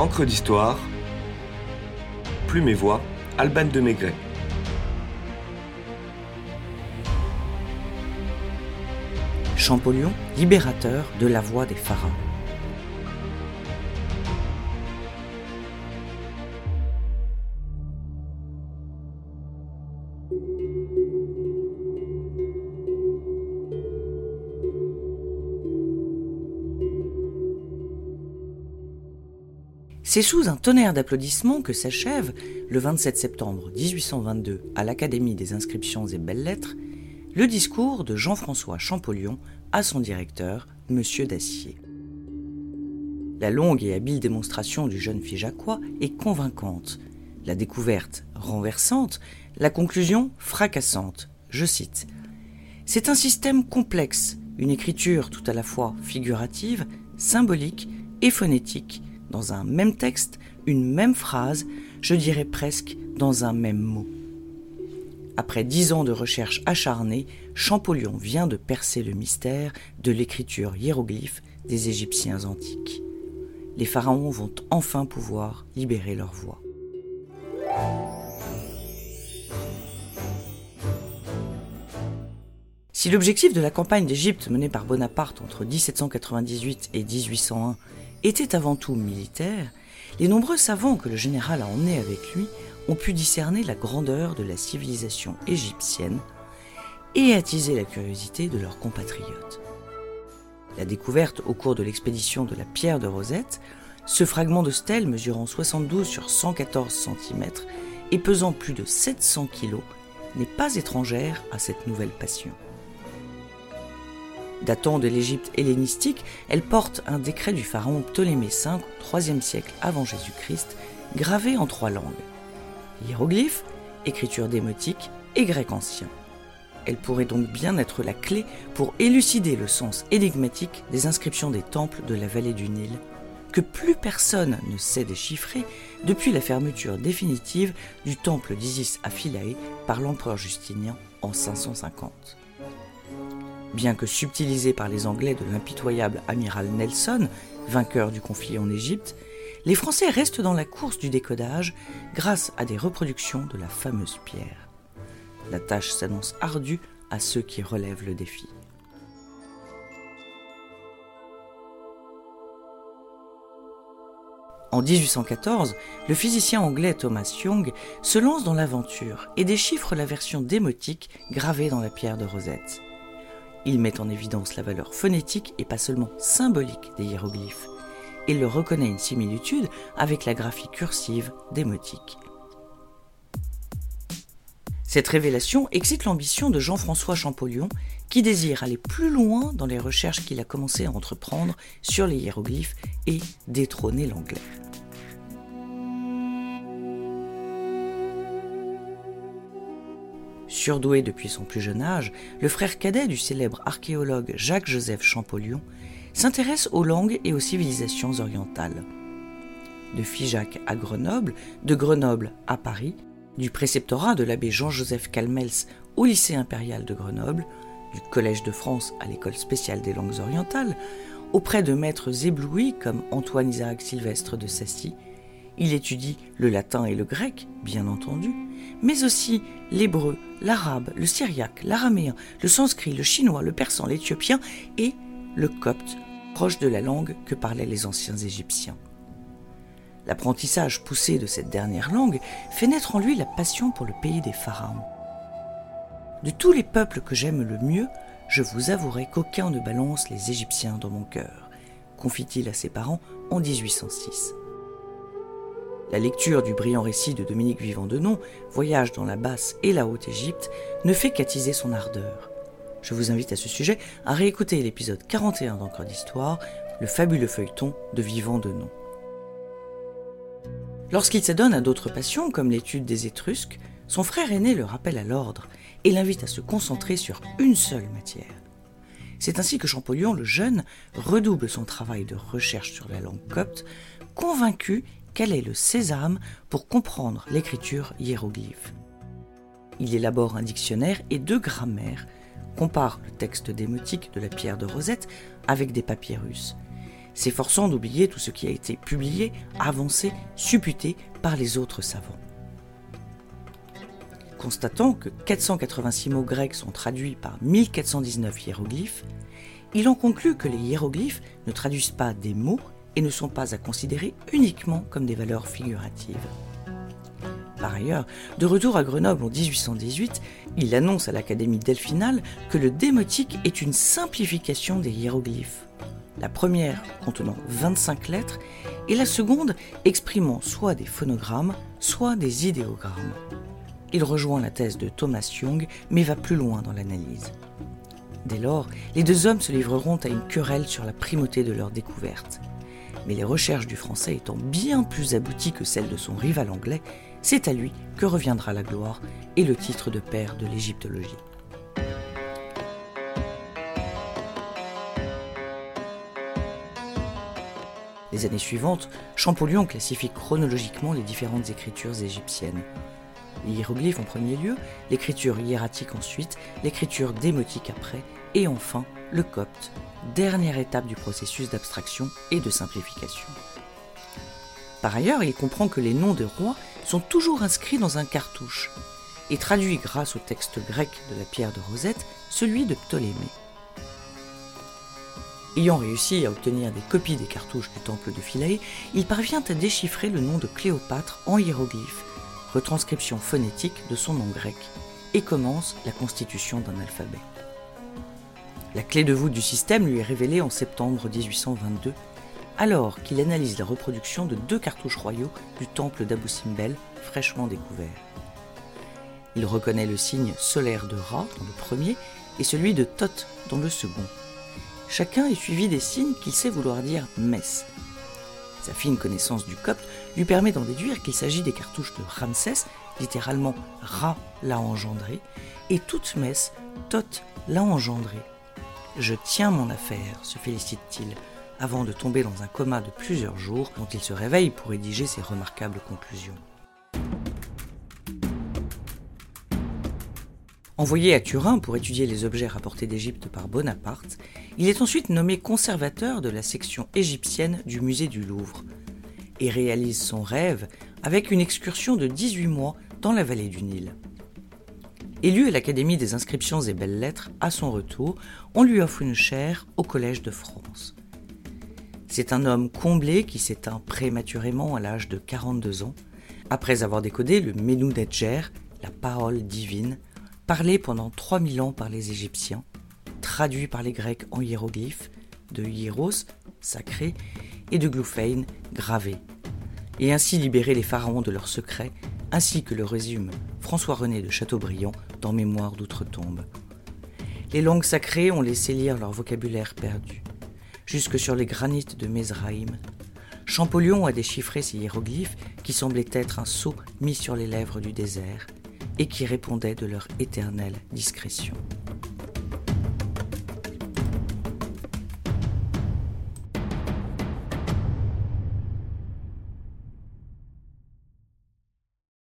Encre d'histoire, Plume et Voix, Alban de Maigret. Champollion, libérateur de la voix des pharaons. C'est sous un tonnerre d'applaudissements que s'achève, le 27 septembre 1822, à l'Académie des inscriptions et belles-lettres, le discours de Jean-François Champollion à son directeur, M. Dacier. La longue et habile démonstration du jeune Figeacois est convaincante, la découverte renversante, la conclusion fracassante. Je cite C'est un système complexe, une écriture tout à la fois figurative, symbolique et phonétique, dans un même texte, une même phrase, je dirais presque dans un même mot. Après dix ans de recherche acharnée, Champollion vient de percer le mystère de l'écriture hiéroglyphe des Égyptiens antiques. Les pharaons vont enfin pouvoir libérer leur voix. Si l'objectif de la campagne d'Égypte menée par Bonaparte entre 1798 et 1801 était avant tout militaire, les nombreux savants que le général a emmenés avec lui ont pu discerner la grandeur de la civilisation égyptienne et attiser la curiosité de leurs compatriotes. La découverte au cours de l'expédition de la pierre de Rosette, ce fragment de stèle mesurant 72 sur 114 cm et pesant plus de 700 kg, n'est pas étrangère à cette nouvelle passion. Datant de l'Égypte hellénistique, elle porte un décret du pharaon Ptolémée V au siècle avant Jésus-Christ, gravé en trois langues hiéroglyphes, écriture démotique et grec ancien. Elle pourrait donc bien être la clé pour élucider le sens énigmatique des inscriptions des temples de la vallée du Nil, que plus personne ne sait déchiffrer depuis la fermeture définitive du temple d'Isis à Philae par l'empereur Justinien en 550. Bien que subtilisé par les Anglais de l'impitoyable amiral Nelson, vainqueur du conflit en Égypte, les Français restent dans la course du décodage grâce à des reproductions de la fameuse pierre. La tâche s'annonce ardue à ceux qui relèvent le défi. En 1814, le physicien anglais Thomas Young se lance dans l'aventure et déchiffre la version démotique gravée dans la pierre de Rosette. Il met en évidence la valeur phonétique et pas seulement symbolique des hiéroglyphes. Il leur reconnaît une similitude avec la graphie cursive démotique. Cette révélation excite l'ambition de Jean-François Champollion, qui désire aller plus loin dans les recherches qu'il a commencé à entreprendre sur les hiéroglyphes et détrôner l'anglais. Surdoué depuis son plus jeune âge, le frère cadet du célèbre archéologue Jacques-Joseph Champollion s'intéresse aux langues et aux civilisations orientales. De Figeac à Grenoble, de Grenoble à Paris, du préceptorat de l'abbé Jean-Joseph Calmels au lycée impérial de Grenoble, du Collège de France à l'école spéciale des langues orientales, auprès de maîtres éblouis comme Antoine Isaac Sylvestre de Sassy, il étudie le latin et le grec, bien entendu, mais aussi l'hébreu, l'arabe, le syriaque, l'araméen, le sanskrit, le chinois, le persan, l'éthiopien et le copte, proche de la langue que parlaient les anciens Égyptiens. L'apprentissage poussé de cette dernière langue fait naître en lui la passion pour le pays des pharaons. De tous les peuples que j'aime le mieux, je vous avouerai qu'aucun ne balance les Égyptiens dans mon cœur, confie-t-il à ses parents en 1806. La lecture du brillant récit de Dominique Vivant de Nom, Voyage dans la basse et la haute Égypte, ne fait qu'attiser son ardeur. Je vous invite à ce sujet à réécouter l'épisode 41 d'Encre d'Histoire, le fabuleux feuilleton de Vivant de Nom. Lorsqu'il s'adonne à d'autres passions, comme l'étude des Étrusques, son frère aîné le rappelle à l'ordre et l'invite à se concentrer sur une seule matière. C'est ainsi que Champollion le Jeune redouble son travail de recherche sur la langue copte, convaincu quel est le sésame pour comprendre l'écriture hiéroglyphe. Il élabore un dictionnaire et deux grammaires, compare le texte démotique de la pierre de Rosette avec des papyrus. s'efforçant d'oublier tout ce qui a été publié, avancé, supputé par les autres savants. Constatant que 486 mots grecs sont traduits par 1419 hiéroglyphes, il en conclut que les hiéroglyphes ne traduisent pas des mots et ne sont pas à considérer uniquement comme des valeurs figuratives. Par ailleurs, de retour à Grenoble en 1818, il annonce à l'Académie delphinale que le démotique est une simplification des hiéroglyphes. La première contenant 25 lettres et la seconde exprimant soit des phonogrammes, soit des idéogrammes. Il rejoint la thèse de Thomas Young, mais va plus loin dans l'analyse. Dès lors, les deux hommes se livreront à une querelle sur la primauté de leur découverte. Mais les recherches du français étant bien plus abouties que celles de son rival anglais, c'est à lui que reviendra la gloire et le titre de père de l'égyptologie. Les années suivantes, Champollion classifie chronologiquement les différentes écritures égyptiennes. Les hiéroglyphes en premier lieu, l'écriture hiératique ensuite, l'écriture démotique après, et enfin le copte, dernière étape du processus d'abstraction et de simplification. Par ailleurs, il comprend que les noms de rois sont toujours inscrits dans un cartouche et traduit grâce au texte grec de la pierre de Rosette celui de Ptolémée. Ayant réussi à obtenir des copies des cartouches du temple de Philae, il parvient à déchiffrer le nom de Cléopâtre en hiéroglyphes, retranscription phonétique de son nom grec, et commence la constitution d'un alphabet. La clé de voûte du système lui est révélée en septembre 1822 alors qu'il analyse la reproduction de deux cartouches royaux du temple d'Abu Simbel fraîchement découvert. Il reconnaît le signe solaire de Ra dans le premier et celui de Thoth dans le second. Chacun est suivi des signes qu'il sait vouloir dire messe. Sa fine connaissance du copte lui permet d'en déduire qu'il s'agit des cartouches de Ramsès, littéralement Ra l'a engendré, et toute messe, Thoth l'a engendré. Je tiens mon affaire, se félicite-t-il, avant de tomber dans un coma de plusieurs jours dont il se réveille pour rédiger ses remarquables conclusions. Envoyé à Turin pour étudier les objets rapportés d'Égypte par Bonaparte, il est ensuite nommé conservateur de la section égyptienne du musée du Louvre et réalise son rêve avec une excursion de 18 mois dans la vallée du Nil. Élu à l'Académie des inscriptions et belles-lettres, à son retour, on lui offre une chaire au Collège de France. C'est un homme comblé qui s'éteint prématurément à l'âge de 42 ans, après avoir décodé le Menu d'Edger, la parole divine, parlé pendant 3000 ans par les Égyptiens, traduit par les Grecs en hiéroglyphes, de hieros, sacré, et de glouphein, gravé, et ainsi libéré les pharaons de leurs secrets, ainsi que le résume François-René de Chateaubriand dans Mémoire d'outre-tombe. Les langues sacrées ont laissé lire leur vocabulaire perdu jusque sur les granites de Mezraïm. Champollion a déchiffré ces hiéroglyphes qui semblaient être un sceau mis sur les lèvres du désert et qui répondaient de leur éternelle discrétion.